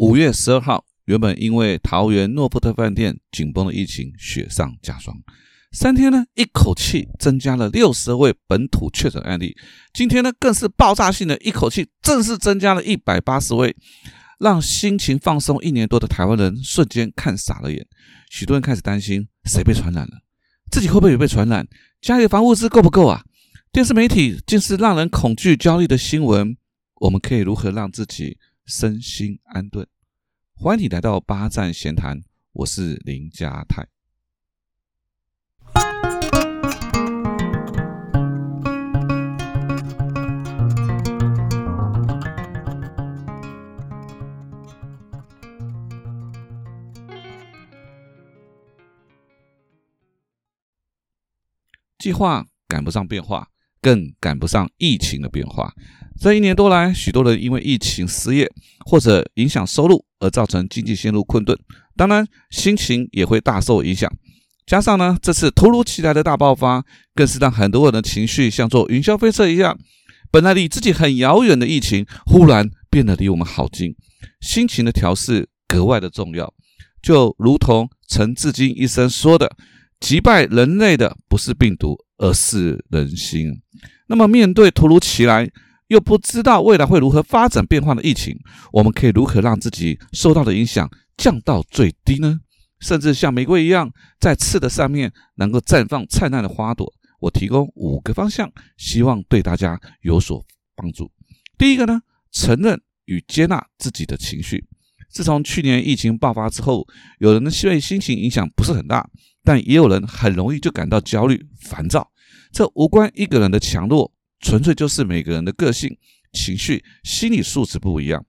五月十二号，原本因为桃园诺富特饭店紧绷的疫情雪上加霜，三天呢一口气增加了六十位本土确诊案例。今天呢更是爆炸性的一口气正式增加了一百八十位，让心情放松一年多的台湾人瞬间看傻了眼。许多人开始担心谁被传染了，自己会不会也被传染？家里防护物资够不够啊？电视媒体竟是让人恐惧焦虑的新闻，我们可以如何让自己？身心安顿，欢迎你来到八站闲谈，我是林家泰。计划赶不上变化。更赶不上疫情的变化。这一年多来，许多人因为疫情失业或者影响收入而造成经济陷入困顿，当然心情也会大受影响。加上呢，这次突如其来的大爆发，更是让很多人的情绪像坐云霄飞车一样，本来离自己很遥远的疫情，忽然变得离我们好近。心情的调试格外的重要，就如同陈志金医生说的：“击败人类的不是病毒。”而是人心。那么，面对突如其来又不知道未来会如何发展变化的疫情，我们可以如何让自己受到的影响降到最低呢？甚至像玫瑰一样，在刺的上面能够绽放灿烂的花朵。我提供五个方向，希望对大家有所帮助。第一个呢，承认与接纳自己的情绪。自从去年疫情爆发之后，有人的心心情影响不是很大。但也有人很容易就感到焦虑、烦躁，这无关一个人的强弱，纯粹就是每个人的个性、情绪、心理素质不一样。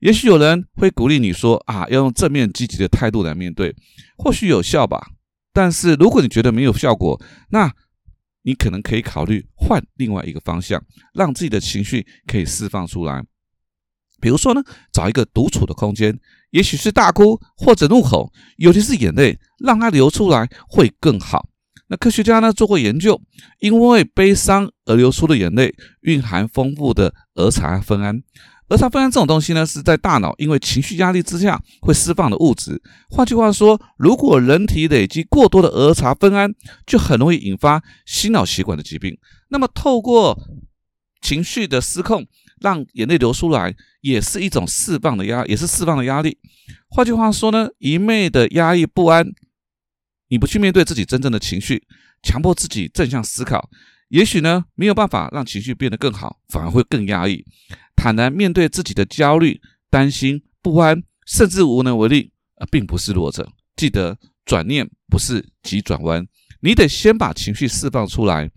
也许有人会鼓励你说：“啊，要用正面积极的态度来面对，或许有效吧。”但是如果你觉得没有效果，那你可能可以考虑换另外一个方向，让自己的情绪可以释放出来。比如说呢，找一个独处的空间，也许是大哭或者怒吼，尤其是眼泪，让它流出来会更好。那科学家呢做过研究，因为悲伤而流出的眼泪蕴含丰富的儿茶酚胺。儿茶酚胺这种东西呢，是在大脑因为情绪压力之下会释放的物质。换句话说，如果人体累积过多的儿茶酚胺，就很容易引发心脑血管的疾病。那么透过情绪的失控。让眼泪流出来，也是一种释放的压，也是释放的压力。换句话说呢，一昧的压抑不安，你不去面对自己真正的情绪，强迫自己正向思考，也许呢没有办法让情绪变得更好，反而会更压抑。坦然面对自己的焦虑、担心、不安，甚至无能为力，而并不是弱者。记得转念不是急转弯，你得先把情绪释放出来，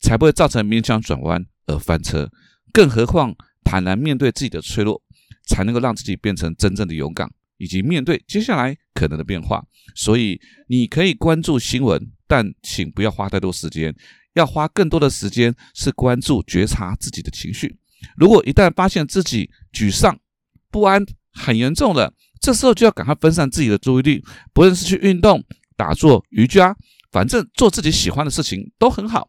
才不会造成勉强转弯而翻车。更何况。坦然面对自己的脆弱，才能够让自己变成真正的勇敢，以及面对接下来可能的变化。所以，你可以关注新闻，但请不要花太多时间，要花更多的时间是关注觉察自己的情绪。如果一旦发现自己沮丧、不安很严重了，这时候就要赶快分散自己的注意力，不论是去运动、打坐、瑜伽，反正做自己喜欢的事情都很好。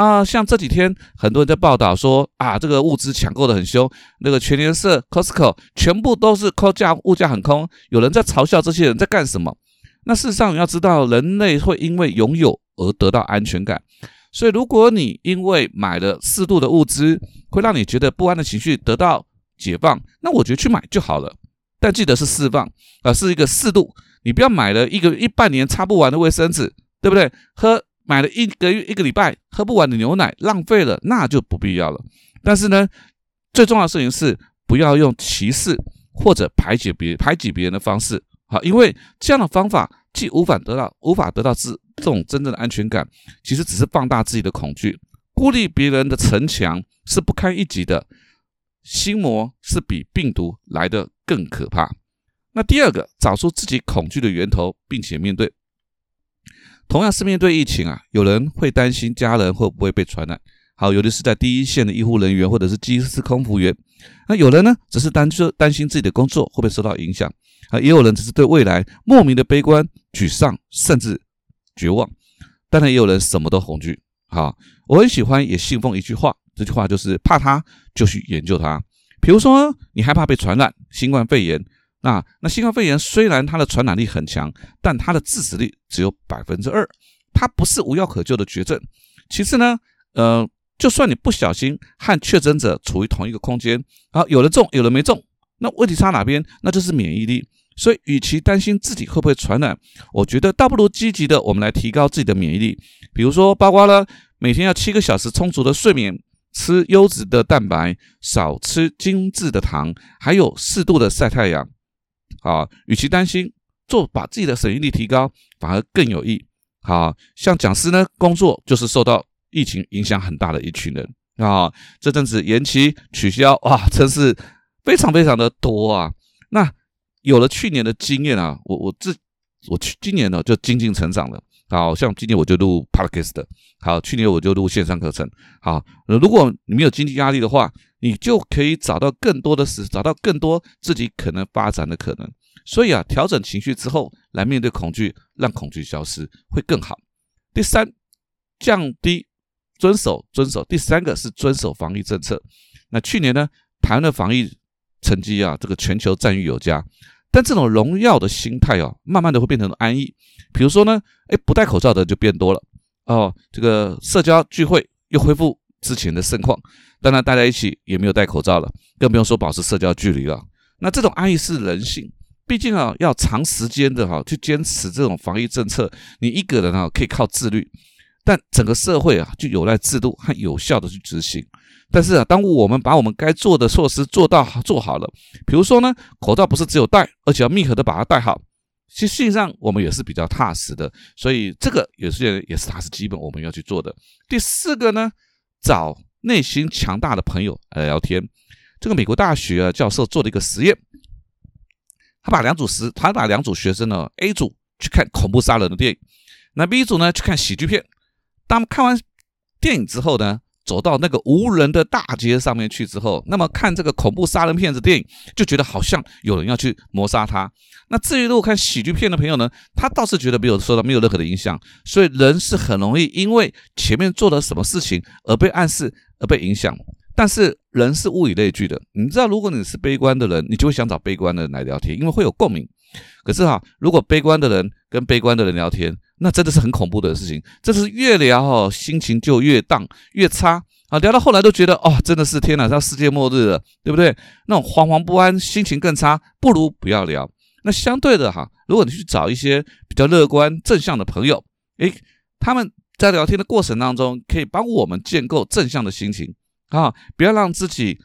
啊，像这几天很多人在报道说啊，这个物资抢购的很凶，那个全联社、Costco 全部都是扣价，物价很空。有人在嘲笑这些人在干什么？那事实上你要知道，人类会因为拥有而得到安全感。所以，如果你因为买了适度的物资，会让你觉得不安的情绪得到解放，那我觉得去买就好了。但记得是释放，啊，是一个适度。你不要买了一个一半年擦不完的卫生纸，对不对？喝。买了一个月一个礼拜喝不完的牛奶，浪费了，那就不必要了。但是呢，最重要的事情是不要用歧视或者排挤别排挤别人的方式，好，因为这样的方法既无法得到无法得到自这种真正的安全感，其实只是放大自己的恐惧，孤立别人的城墙是不堪一击的，心魔是比病毒来的更可怕。那第二个，找出自己恐惧的源头，并且面对。同样是面对疫情啊，有人会担心家人会不会被传染，好，有的是在第一线的医护人员或者是机师空服员，那有人呢只是担心担心自己的工作会不会受到影响啊，也有人只是对未来莫名的悲观、沮丧，甚至绝望。当然，也有人什么都恐惧。好，我很喜欢也信奉一句话，这句话就是怕它就去研究它。比如说，你害怕被传染新冠肺炎，那那新冠肺炎虽然它的传染力很强，但它的致死率只有百分之二，它不是无药可救的绝症。其次呢，呃，就算你不小心和确诊者处于同一个空间，啊，有的中，有的没中，那问题差哪边？那就是免疫力。所以，与其担心自己会不会传染，我觉得倒不如积极的我们来提高自己的免疫力。比如说，包括了每天要七个小时充足的睡眠。吃优质的蛋白，少吃精致的糖，还有适度的晒太阳。啊，与其担心做把自己的省疫力提高，反而更有益。好像讲师呢，工作就是受到疫情影响很大的一群人啊。这阵子延期取消，哇，真是非常非常的多啊。那有了去年的经验啊，我我自我去今年呢就精进成长了。好像今年我就录 podcast，好，去年我就录线上课程。好，如果你没有经济压力的话，你就可以找到更多的时，找到更多自己可能发展的可能。所以啊，调整情绪之后来面对恐惧，让恐惧消失会更好。第三，降低遵守遵守。第三个是遵守防疫政策。那去年呢，台湾的防疫成绩啊，这个全球赞誉有加。但这种荣耀的心态哦，慢慢的会变成安逸。比如说呢，哎，不戴口罩的就变多了哦。这个社交聚会又恢复之前的盛况，当然大家一起也没有戴口罩了，更不用说保持社交距离了。那这种安逸是人性，毕竟啊，要长时间的哈去坚持这种防疫政策，你一个人啊可以靠自律，但整个社会啊就有赖制度和有效的去执行。但是啊，当我们把我们该做的措施做到做好了，比如说呢，口罩不是只有戴，而且要密合的把它戴好，其实际上我们也是比较踏实的。所以这个也是也是它是基本我们要去做的。第四个呢，找内心强大的朋友来聊天。这个美国大学啊教授做了一个实验，他把两组实，他把两组学生呢，A 组去看恐怖杀人的电影，那 B 组呢去看喜剧片。当看完电影之后呢？走到那个无人的大街上面去之后，那么看这个恐怖杀人片子电影，就觉得好像有人要去谋杀他。那至于如果看喜剧片的朋友呢，他倒是觉得没有受到没有任何的影响。所以人是很容易因为前面做了什么事情而被暗示而被影响。但是人是物以类聚的，你知道，如果你是悲观的人，你就会想找悲观的人来聊天，因为会有共鸣。可是哈，如果悲观的人跟悲观的人聊天，那真的是很恐怖的事情。这是越聊哦，心情就越荡越差啊。聊到后来都觉得哦，真的是天哪，要世界末日了，对不对？那种惶惶不安，心情更差，不如不要聊。那相对的哈，如果你去找一些比较乐观正向的朋友，诶，他们在聊天的过程当中，可以帮我们建构正向的心情啊，不要让自己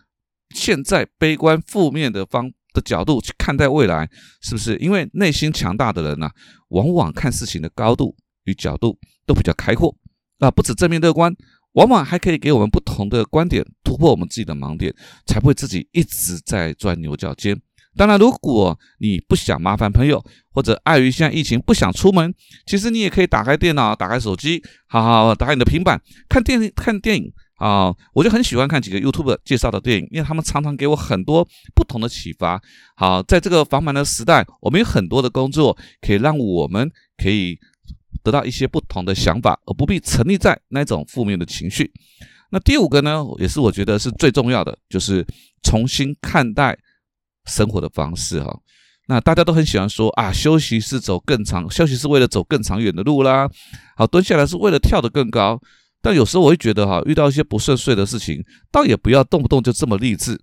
现在悲观负面的方。的角度去看待未来，是不是？因为内心强大的人呢，往往看事情的高度与角度都比较开阔啊，不止正面乐观，往往还可以给我们不同的观点，突破我们自己的盲点，才不会自己一直在钻牛角尖。当然，如果你不想麻烦朋友，或者碍于现在疫情不想出门，其实你也可以打开电脑，打开手机，好好打开你的平板，看电看电影。啊，我就很喜欢看几个 YouTube 介绍的电影，因为他们常常给我很多不同的启发。好，在这个繁忙的时代，我们有很多的工作可以让我们可以得到一些不同的想法，而不必沉溺在那种负面的情绪。那第五个呢，也是我觉得是最重要的，就是重新看待生活的方式。哈，那大家都很喜欢说啊，休息是走更长，休息是为了走更长远的路啦。好，蹲下来是为了跳得更高。但有时候我会觉得哈，遇到一些不顺遂的事情，倒也不要动不动就这么励志，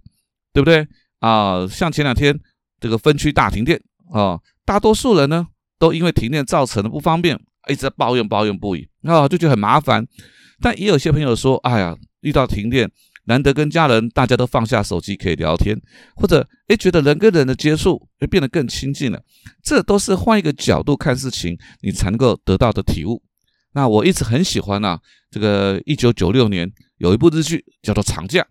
对不对啊？像前两天这个分区大停电啊，大多数人呢都因为停电造成的不方便，一直在抱怨抱怨不已啊，就觉得很麻烦。但也有些朋友说，哎呀，遇到停电，难得跟家人大家都放下手机可以聊天，或者诶觉得人跟人的接触会变得更亲近了，这都是换一个角度看事情，你才能够得到的体悟。那我一直很喜欢呢，这个一九九六年有一部日剧叫做《长假》，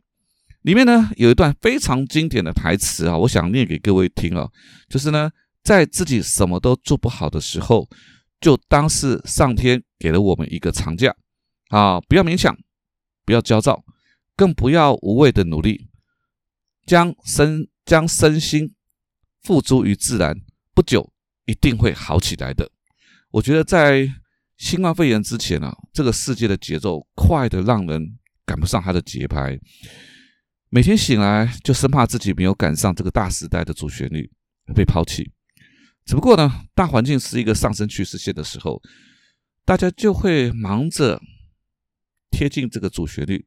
里面呢有一段非常经典的台词啊，我想念给各位听啊，就是呢，在自己什么都做不好的时候，就当是上天给了我们一个长假啊，不要勉强，不要焦躁，更不要无谓的努力，将身将身心付诸于自然，不久一定会好起来的。我觉得在。新冠肺炎之前啊，这个世界的节奏快的让人赶不上它的节拍。每天醒来就生怕自己没有赶上这个大时代的主旋律被抛弃。只不过呢，大环境是一个上升趋势线的时候，大家就会忙着贴近这个主旋律，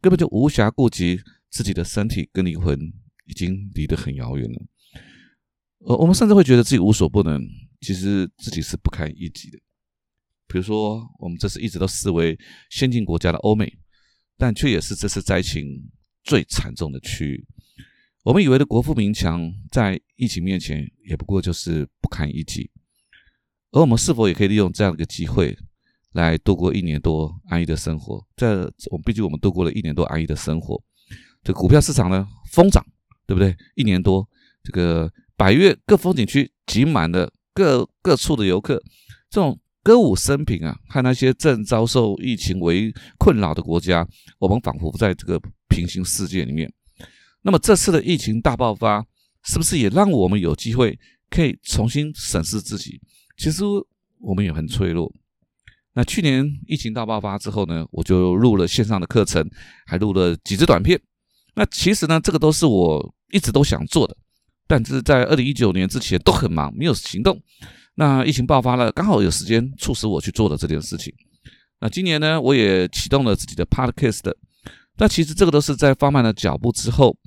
根本就无暇顾及自己的身体跟灵魂已经离得很遥远了。呃，我们甚至会觉得自己无所不能，其实自己是不堪一击的。比如说，我们这次一直都视为先进国家的欧美，但却也是这次灾情最惨重的区域。我们以为的国富民强，在疫情面前也不过就是不堪一击。而我们是否也可以利用这样的一个机会，来度过一年多安逸的生活？在我们毕竟我们度过了一年多安逸的生活，这股票市场呢疯涨，对不对？一年多，这个百越各风景区挤满了各各处的游客，这种歌舞升平啊，和那些正遭受疫情为困扰的国家，我们仿佛在这个平行世界里面。那么这次的疫情大爆发，是不是也让我们有机会可以重新审视自己？其实我们也很脆弱。那去年疫情大爆发之后呢，我就录了线上的课程，还录了几支短片。那其实呢，这个都是我一直都想做的，但是在二零一九年之前都很忙，没有行动。那疫情爆发了，刚好有时间促使我去做了这件事情。那今年呢，我也启动了自己的 podcast。那其实这个都是在放慢了脚步之后。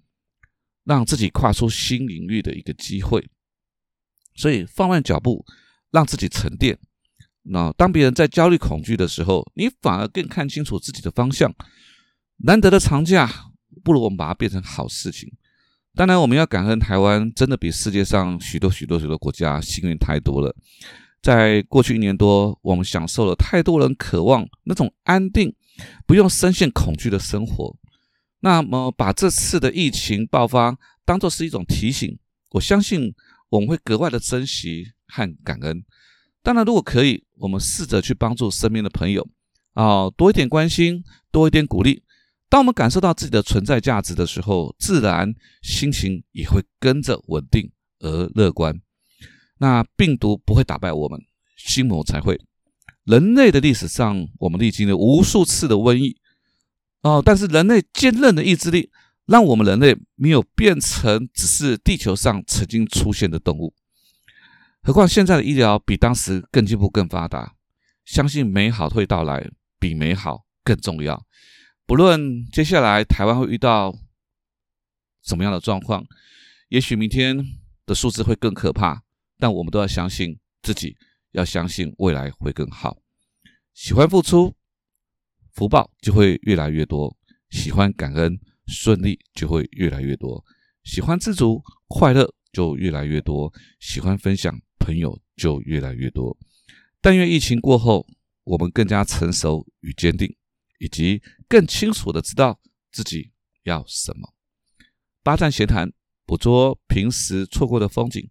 让自己跨出新领域的一个机会，所以放慢脚步，让自己沉淀。那当别人在焦虑恐惧的时候，你反而更看清楚自己的方向。难得的长假，不如我们把它变成好事情。当然，我们要感恩台湾，真的比世界上许多许多许多国家幸运太多了。在过去一年多，我们享受了太多人渴望那种安定、不用深陷恐惧的生活。那么，把这次的疫情爆发当做是一种提醒，我相信我们会格外的珍惜和感恩。当然，如果可以，我们试着去帮助身边的朋友啊，多一点关心，多一点鼓励。当我们感受到自己的存在价值的时候，自然心情也会跟着稳定而乐观。那病毒不会打败我们，心魔才会。人类的历史上，我们历经了无数次的瘟疫。哦，但是人类坚韧的意志力，让我们人类没有变成只是地球上曾经出现的动物。何况现在的医疗比当时更进步、更发达，相信美好会到来，比美好更重要。不论接下来台湾会遇到什么样的状况，也许明天的数字会更可怕，但我们都要相信自己，要相信未来会更好。喜欢付出。福报就会越来越多，喜欢感恩顺利就会越来越多，喜欢知足快乐就越来越多，喜欢分享朋友就越来越多。但愿疫情过后，我们更加成熟与坚定，以及更清楚的知道自己要什么。八站闲谈，捕捉平时错过的风景，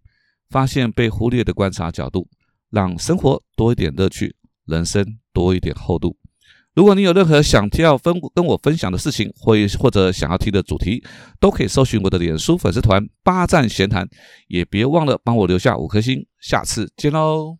发现被忽略的观察角度，让生活多一点乐趣，人生多一点厚度。如果你有任何想要分跟我分享的事情，或或者想要听的主题，都可以搜寻我的脸书粉丝团“八站闲谈”，也别忘了帮我留下五颗星。下次见喽！